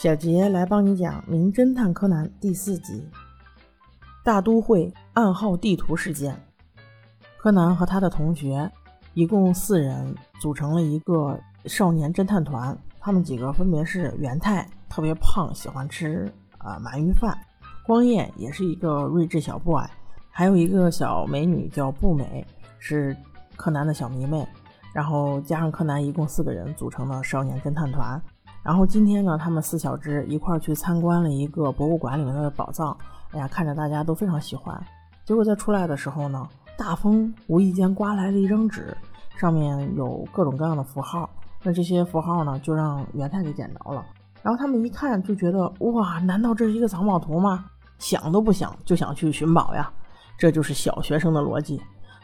小杰来帮你讲《名侦探柯南》第四集：大都会暗号地图事件。柯南和他的同学一共四人组成了一个少年侦探团，他们几个分别是元太，特别胖，喜欢吃啊鳗鱼饭；光彦也是一个睿智小 boy，还有一个小美女叫步美，是柯南的小迷妹。然后加上柯南，一共四个人组成了少年侦探团。然后今天呢，他们四小只一块儿去参观了一个博物馆里面的宝藏。哎呀，看着大家都非常喜欢。结果在出来的时候呢，大风无意间刮来了一张纸，上面有各种各样的符号。那这些符号呢，就让元太给捡着了。然后他们一看就觉得，哇，难道这是一个藏宝图吗？想都不想就想去寻宝呀。这就是小学生的逻辑。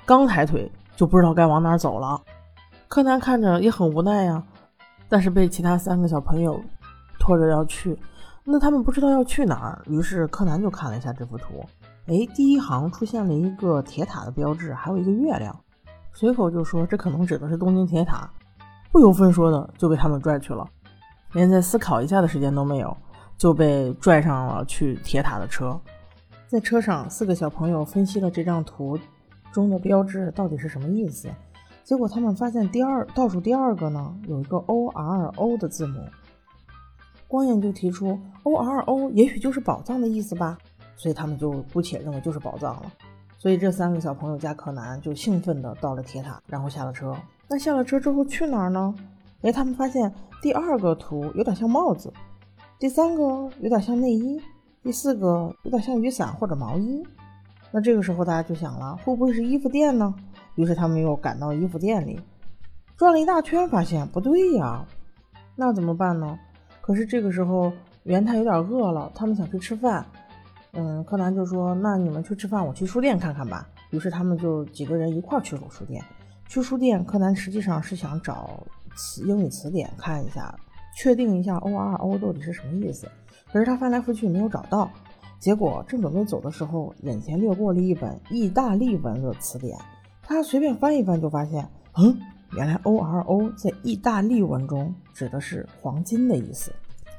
刚抬腿就不知道该往哪走了。柯南看着也很无奈呀。但是被其他三个小朋友拖着要去，那他们不知道要去哪儿，于是柯南就看了一下这幅图，哎，第一行出现了一个铁塔的标志，还有一个月亮，随口就说这可能指的是东京铁塔，不由分说的就被他们拽去了，连再思考一下的时间都没有，就被拽上了去铁塔的车，在车上四个小朋友分析了这张图中的标志到底是什么意思。结果他们发现第二倒数第二个呢有一个 O R O 的字母，光彦就提出 O R O 也许就是宝藏的意思吧，所以他们就姑且认为就是宝藏了。所以这三个小朋友加柯南就兴奋的到了铁塔，然后下了车。那下了车之后去哪儿呢？哎，他们发现第二个图有点像帽子，第三个有点像内衣，第四个有点像雨伞或者毛衣。那这个时候大家就想了，会不会是衣服店呢？于是他们又赶到衣服店里，转了一大圈，发现不对呀，那怎么办呢？可是这个时候元太有点饿了，他们想去吃饭。嗯，柯南就说：“那你们去吃饭，我去书店看看吧。”于是他们就几个人一块去了书店。去书店，柯南实际上是想找词英语词典看一下，确定一下 O R O 到底是什么意思。可是他翻来覆去没有找到，结果正准备走的时候，眼前掠过了一本意大利文的词典。他随便翻一翻，就发现，嗯，原来 O R O 在意大利文中指的是黄金的意思。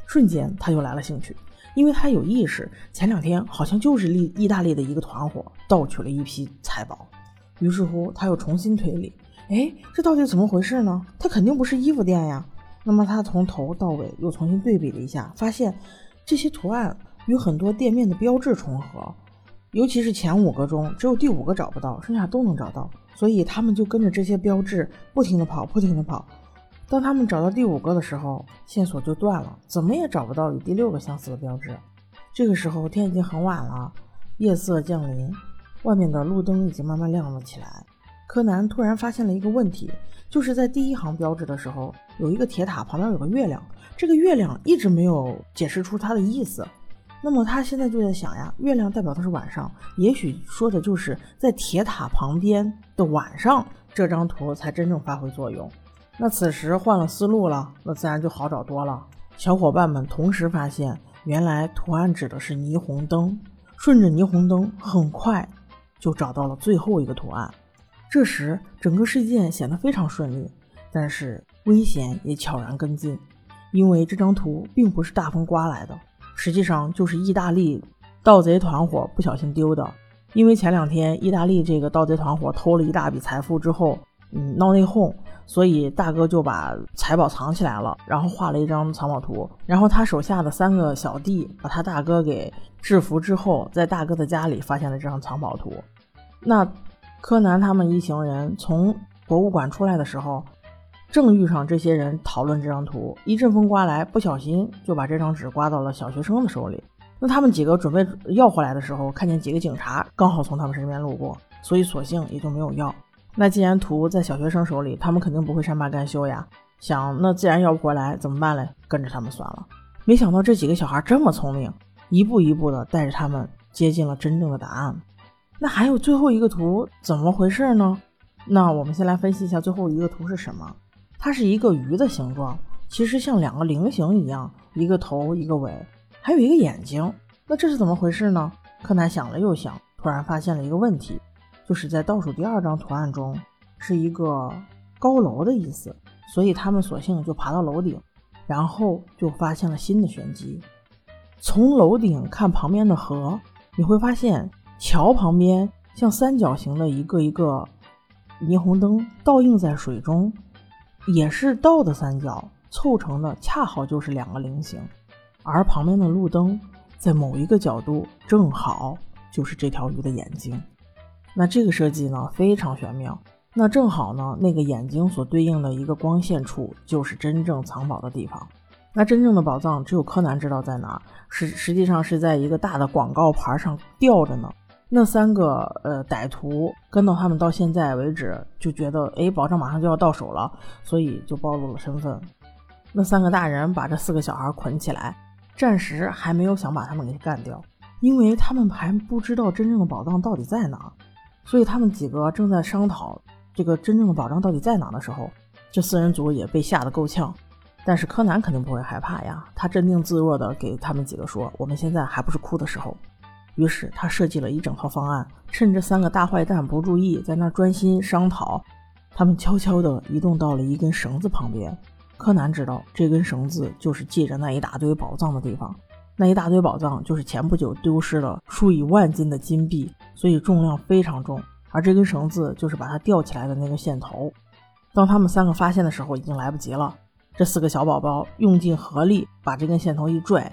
瞬间他就来了兴趣，因为他有意识，前两天好像就是意意大利的一个团伙盗取了一批财宝。于是乎，他又重新推理，哎，这到底怎么回事呢？他肯定不是衣服店呀。那么他从头到尾又重新对比了一下，发现这些图案与很多店面的标志重合。尤其是前五个中，只有第五个找不到，剩下都能找到。所以他们就跟着这些标志不停地跑，不停地跑。当他们找到第五个的时候，线索就断了，怎么也找不到与第六个相似的标志。这个时候天已经很晚了，夜色降临，外面的路灯已经慢慢亮了起来。柯南突然发现了一个问题，就是在第一行标志的时候，有一个铁塔旁边有个月亮，这个月亮一直没有解释出它的意思。那么他现在就在想呀，月亮代表的是晚上，也许说的就是在铁塔旁边的晚上，这张图才真正发挥作用。那此时换了思路了，那自然就好找多了。小伙伴们同时发现，原来图案指的是霓虹灯，顺着霓虹灯，很快就找到了最后一个图案。这时整个事件显得非常顺利，但是危险也悄然跟进，因为这张图并不是大风刮来的。实际上就是意大利盗贼团伙不小心丢的，因为前两天意大利这个盗贼团伙偷了一大笔财富之后，嗯，闹内讧，所以大哥就把财宝藏起来了，然后画了一张藏宝图，然后他手下的三个小弟把他大哥给制服之后，在大哥的家里发现了这张藏宝图。那柯南他们一行人从博物馆出来的时候。正遇上这些人讨论这张图，一阵风刮来，不小心就把这张纸刮到了小学生的手里。那他们几个准备要回来的时候，看见几个警察刚好从他们身边路过，所以索性也就没有要。那既然图在小学生手里，他们肯定不会善罢甘休呀。想那既然要不回来，怎么办嘞？跟着他们算了。没想到这几个小孩这么聪明，一步一步的带着他们接近了真正的答案。那还有最后一个图怎么回事呢？那我们先来分析一下最后一个图是什么。它是一个鱼的形状，其实像两个菱形一样，一个头一个尾，还有一个眼睛。那这是怎么回事呢？柯南想了又想，突然发现了一个问题，就是在倒数第二张图案中是一个高楼的意思，所以他们索性就爬到楼顶，然后就发现了新的玄机。从楼顶看旁边的河，你会发现桥旁边像三角形的一个一个霓虹灯倒映在水中，也是倒的三角凑成的，恰好就是两个菱形。而旁边的路灯在某一个角度正好就是这条鱼的眼睛。那这个设计呢非常玄妙。那正好呢，那个眼睛所对应的一个光线处就是真正藏宝的地方。那真正的宝藏只有柯南知道在哪，实实际上是在一个大的广告牌上吊着呢。那三个呃歹徒跟到他们到现在为止，就觉得哎宝藏马上就要到手了，所以就暴露了身份。那三个大人把这四个小孩捆起来，暂时还没有想把他们给干掉，因为他们还不知道真正的宝藏到底在哪，所以他们几个正在商讨这个真正的宝藏到底在哪的时候，这四人组也被吓得够呛。但是柯南肯定不会害怕呀，他镇定自若的给他们几个说：“我们现在还不是哭的时候。”于是他设计了一整套方案，趁这三个大坏蛋不注意，在那儿专心商讨，他们悄悄地移动到了一根绳子旁边。柯南知道这根绳子就是系着那一大堆宝藏的地方，那一大堆宝藏就是前不久丢失了数以万斤的金币，所以重量非常重。而这根绳子就是把它吊起来的那个线头。当他们三个发现的时候，已经来不及了。这四个小宝宝用尽合力把这根线头一拽，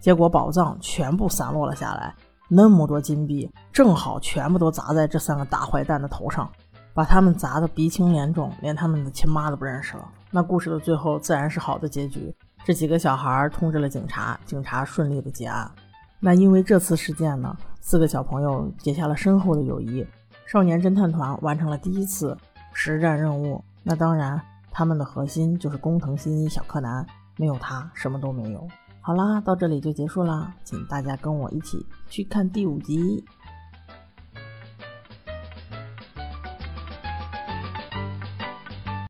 结果宝藏全部散落了下来。那么多金币正好全部都砸在这三个大坏蛋的头上，把他们砸得鼻青脸肿，连他们的亲妈都不认识了。那故事的最后自然是好的结局。这几个小孩通知了警察，警察顺利的结案。那因为这次事件呢，四个小朋友结下了深厚的友谊。少年侦探团完成了第一次实战任务。那当然。他们的核心就是工藤新一小柯南，没有他什么都没有。好啦，到这里就结束啦，请大家跟我一起去看第五集。